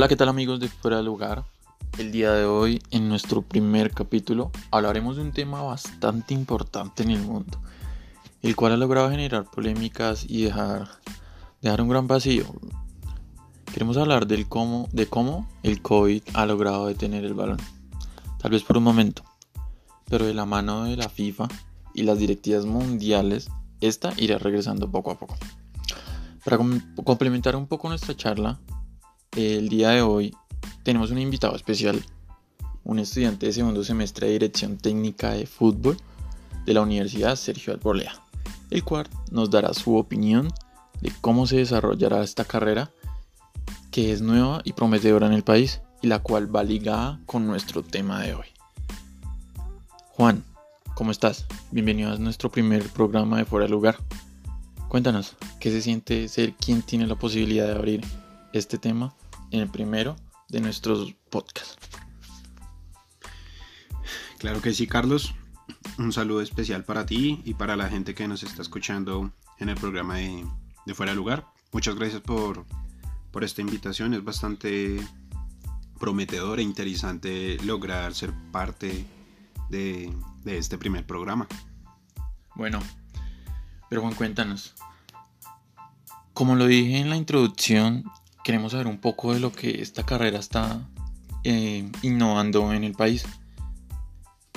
Hola, ¿qué tal amigos de Fuera de Lugar? El día de hoy, en nuestro primer capítulo, hablaremos de un tema bastante importante en el mundo, el cual ha logrado generar polémicas y dejar, dejar un gran vacío. Queremos hablar del cómo, de cómo el COVID ha logrado detener el balón, tal vez por un momento, pero de la mano de la FIFA y las directivas mundiales, esta irá regresando poco a poco. Para complementar un poco nuestra charla, el día de hoy tenemos un invitado especial, un estudiante de segundo semestre de Dirección Técnica de Fútbol de la Universidad Sergio Albolea, el cual nos dará su opinión de cómo se desarrollará esta carrera que es nueva y prometedora en el país y la cual va ligada con nuestro tema de hoy. Juan, ¿cómo estás? Bienvenido a nuestro primer programa de Fuera de Lugar. Cuéntanos, ¿qué se siente ser quien tiene la posibilidad de abrir este tema en el primero de nuestros podcasts. Claro que sí, Carlos. Un saludo especial para ti y para la gente que nos está escuchando en el programa de, Fuera de Lugar. Muchas gracias por, esta invitación. Es bastante prometedor e interesante lograr ser parte de, de este primer programa. Bueno, pero Juan, cuéntanos. Como lo dije en la introducción, queremos saber un poco de lo que esta carrera está eh, innovando en el país.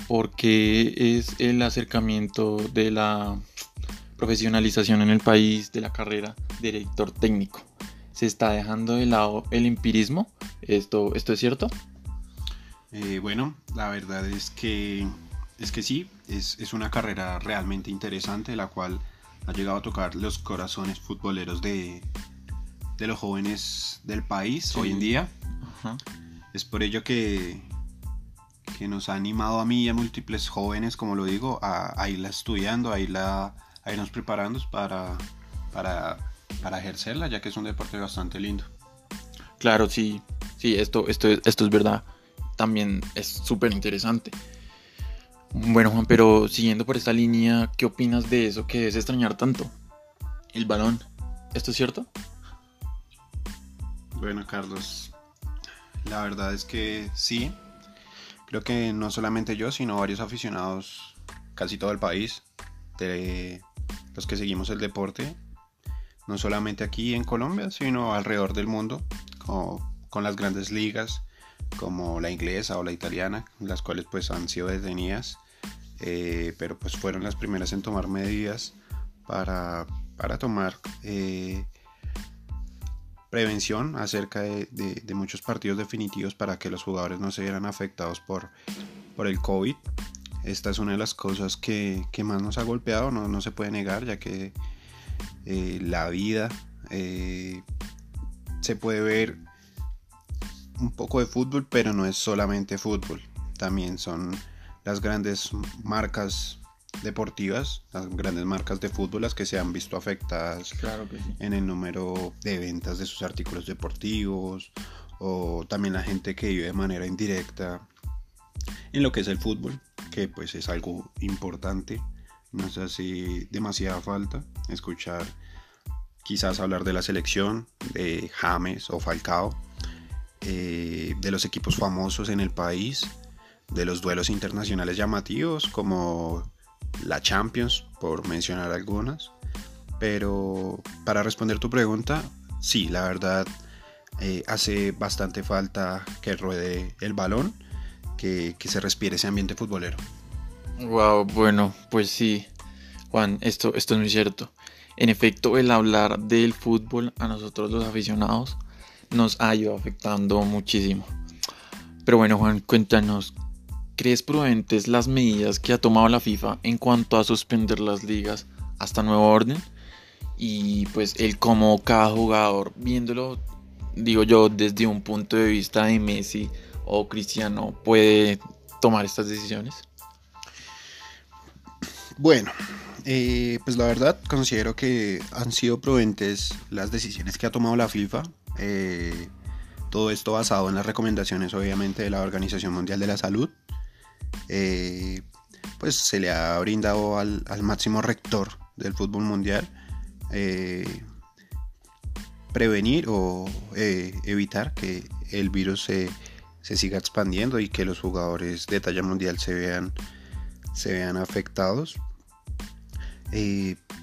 Porque es el acercamiento de la profesionalización en el país de la carrera de director técnico. ¿Se está dejando de lado el empirismo? ¿Esto, esto es cierto? Eh, bueno, la verdad es que, es que sí, es, es, una carrera realmente interesante, la cual ha llegado a tocar los corazones futboleros de, de los jóvenes del país hoy en día. Es por ello que, que nos ha animado a mí y a múltiples jóvenes, como lo digo, a, irla estudiando, a, irla, a irnos preparando para, para, para ejercerla, ya que es un deporte bastante lindo. Claro, sí, sí, esto, esto, esto es verdad. También es súper interesante. Bueno, Juan, pero siguiendo por esta línea, ¿qué opinas de eso que es extrañar tanto? El balón. ¿Esto es cierto? Bueno, Carlos, la verdad es que sí. Creo que no solamente yo, sino varios aficionados, casi todo el país, de los que seguimos el deporte, no solamente aquí en Colombia, sino alrededor del mundo, con las grandes ligas como la inglesa o la italiana, las cuales pues han sido detenidas, eh, pero pues fueron las primeras en tomar medidas para, para tomar eh, prevención acerca de, muchos partidos definitivos para que los jugadores no se vieran afectados por, el COVID. Esta es una de las cosas que, más nos ha golpeado, no, se puede negar, ya que eh, la vida eh, se puede ver un poco de fútbol, pero no es solamente fútbol. También son las grandes marcas deportivas, las grandes marcas de fútbol, las que se han visto afectadas en el número de ventas de sus artículos deportivos, o también la gente que vive de manera indirecta en lo que es el fútbol, que pues es algo importante. No sé si demasiada falta escuchar quizás hablar de la selección, de James o Falcao, eh, de los equipos famosos en el país, de los duelos internacionales llamativos como la Champions, por mencionar algunas. Pero para responder tu pregunta, sí, la verdad eh, hace bastante falta que ruede el balón, que, se respire ese ambiente futbolero. Wow, bueno, pues sí, Juan, esto, esto es muy cierto. En efecto, el hablar del fútbol a nosotros los aficionados nos ha ido afectando muchísimo. Pero bueno, Juan, cuéntanos, ¿Crees prudentes las medidas que ha tomado la FIFA en cuanto a suspender las ligas hasta nuevo orden? Y pues el cómo cada jugador, viéndolo, digo yo, desde un punto de vista de Messi o Cristiano, puede tomar estas decisiones. Bueno, eh, pues la verdad considero que han sido prudentes las decisiones que ha tomado la FIFA. Eh, todo esto basado en las recomendaciones obviamente de la Organización Mundial de la Salud. Eh, pues se le ha brindado al, máximo rector del fútbol mundial eh, prevenir o eh, evitar que el virus se, siga expandiendo y que los jugadores de talla mundial se vean, se vean afectados.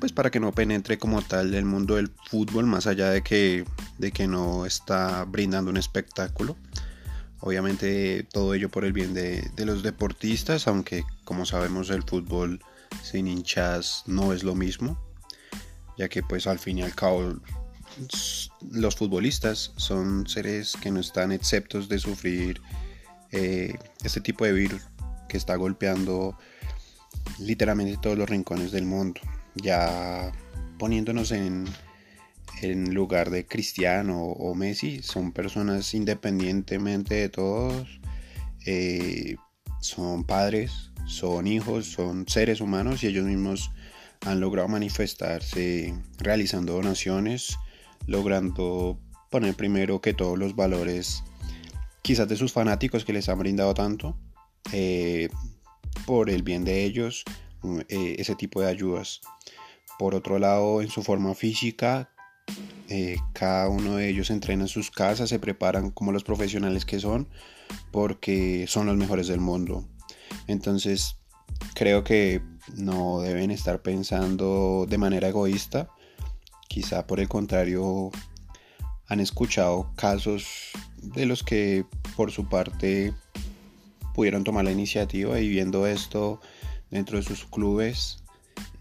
Pues para que no penetre como tal el mundo del fútbol más allá de que, de que no está brindando un espectáculo. Obviamente todo ello por el bien de, de los deportistas, aunque como sabemos el fútbol sin hinchas no es lo mismo, ya que pues al fin y al cabo los futbolistas son seres que no están exceptos de sufrir eh, este tipo de virus que está golpeando literalmente todos los rincones del mundo. Ya poniéndonos en, en lugar de Cristiano o Messi, son personas independientemente de todos, eh, son padres, son hijos, son seres humanos y ellos mismos han logrado manifestarse realizando donaciones, logrando poner primero que todos los valores quizás de sus fanáticos que les han brindado tanto eh, por el bien de ellos eh, ese tipo de ayudas. Por otro lado en su forma física eh, cada uno de ellos entrena en sus casas se preparan como los profesionales que son porque son los mejores del mundo. Entonces creo que no deben estar pensando de manera egoísta. Quizá por el contrario han escuchado casos de los que por su parte pudieron tomar la iniciativa y viendo esto dentro de sus clubes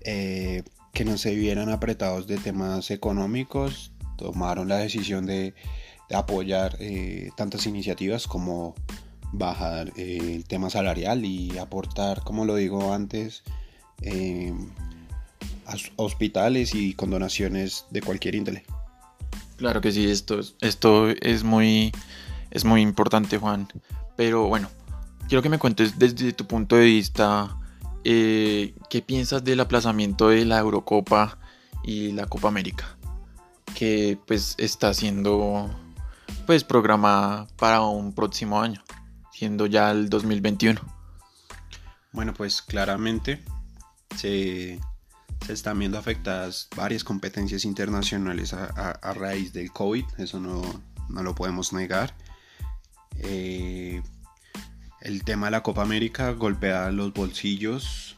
eh, que no se vieran apretados de temas económicos tomaron la decisión de, apoyar eh, tantas iniciativas como bajar eh, el tema salarial y aportar como lo digo antes hospitales y con donaciones de cualquier índole. Claro que sí, esto, esto es, muy, es muy importante, Juan. Pero bueno, quiero que me cuentes desde tu punto de vista eh, qué piensas del aplazamiento de la Eurocopa y la Copa América, que pues está siendo pues programada para un próximo año, siendo ya el 2021. Bueno, pues claramente se, se están viendo afectadas varias competencias internacionales a, raíz del COVID, eso no, lo podemos negar. Eh, el tema de la Copa América golpea los bolsillos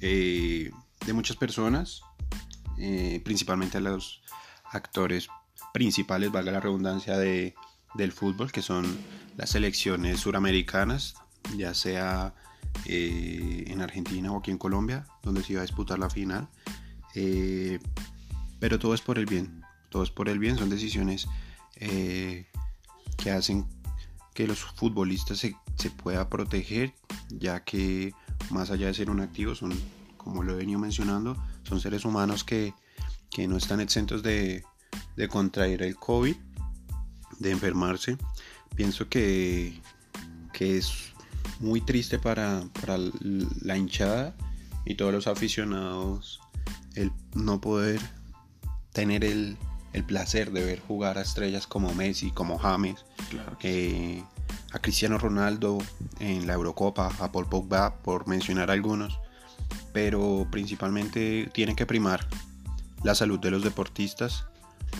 eh, de muchas personas, eh, principalmente a los actores principales, valga la redundancia, de, del fútbol, que son las selecciones suramericanas, ya sea eh, en Argentina o aquí en Colombia, donde se iba a disputar la final. Eh, pero todo es por el bien, todo es por el bien, son decisiones eh, que hacen que los futbolistas se, se pueda proteger, ya que más allá de ser un activo, son, como lo he venido mencionando, son seres humanos que, que no están exentos de, de contraer el COVID, de enfermarse. Pienso que, que es muy triste para, la hinchada y todos los aficionados el no poder tener el, placer de ver jugar a estrellas como Messi, como James, eh, a Cristiano Ronaldo en la Eurocopa, a Paul Pogba, por mencionar algunos. Pero principalmente tiene que primar la salud de los deportistas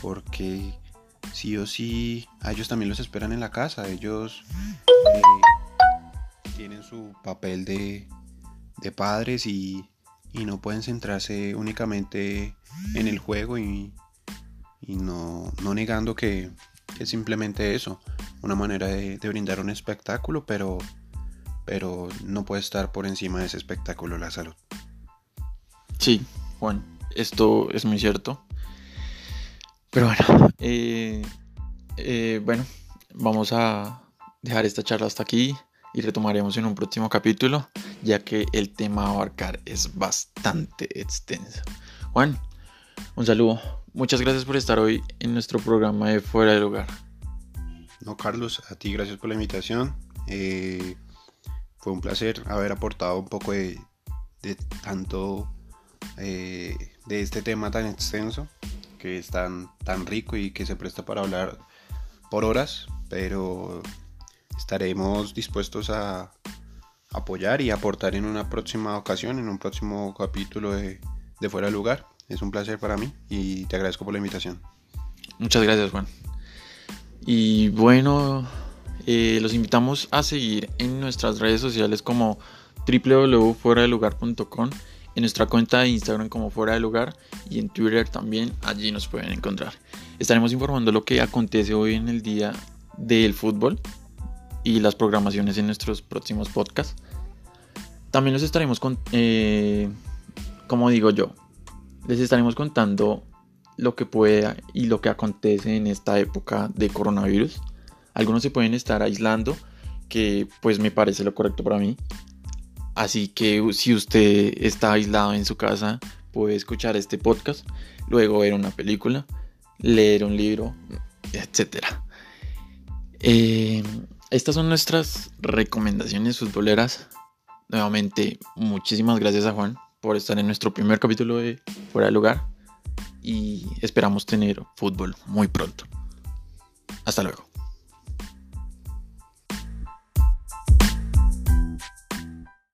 porque sí o sí a ellos también los esperan en la casa. Ellos eh, tienen su papel de, padres y, no pueden centrarse únicamente en el juego y, no, negando que, es simplemente eso, una manera de, brindar un espectáculo, pero, pero no puede estar por encima de ese espectáculo la salud. Sí, Juan, esto es muy cierto. Pero bueno, eh, eh, bueno, vamos a dejar esta charla hasta aquí y retomaremos en un próximo capítulo, ya que el tema a abarcar es bastante extenso. Juan, un saludo. Muchas gracias por estar hoy en nuestro programa de Fuera del Hogar. No, Carlos, a ti gracias por la invitación. Eh, fue un placer haber aportado un poco de, tanto eh, de este tema tan extenso, que es tan, tan rico y que se presta para hablar por horas, pero estaremos dispuestos a apoyar y aportar en una próxima ocasión, en un próximo capítulo de, Fuera del Lugar. Es un placer para mí y te agradezco por la invitación. Muchas gracias, Juan. Y bueno, Eh, los invitamos a seguir en nuestras redes sociales como www.fueradelugar.com, en nuestra cuenta de Instagram como Fuera de Lugar y en Twitter también, allí nos pueden encontrar. Estaremos informando lo que acontece hoy en el día del fútbol y las programaciones en nuestros próximos podcasts. También los estaremos con, eh, como digo yo, les estaremos contando lo que pueda y lo que acontece en esta época de coronavirus. Algunos se pueden estar aislando, que pues me parece lo correcto para mí. Así que si usted está aislado en su casa, puede escuchar este podcast, luego ver una película, leer un libro, etc. Eh, estas son nuestras recomendaciones futboleras Nuevamente, muchísimas gracias a Juan por estar en nuestro primer capítulo de Fuera de Lugar y esperamos tener fútbol muy pronto. Hasta luego.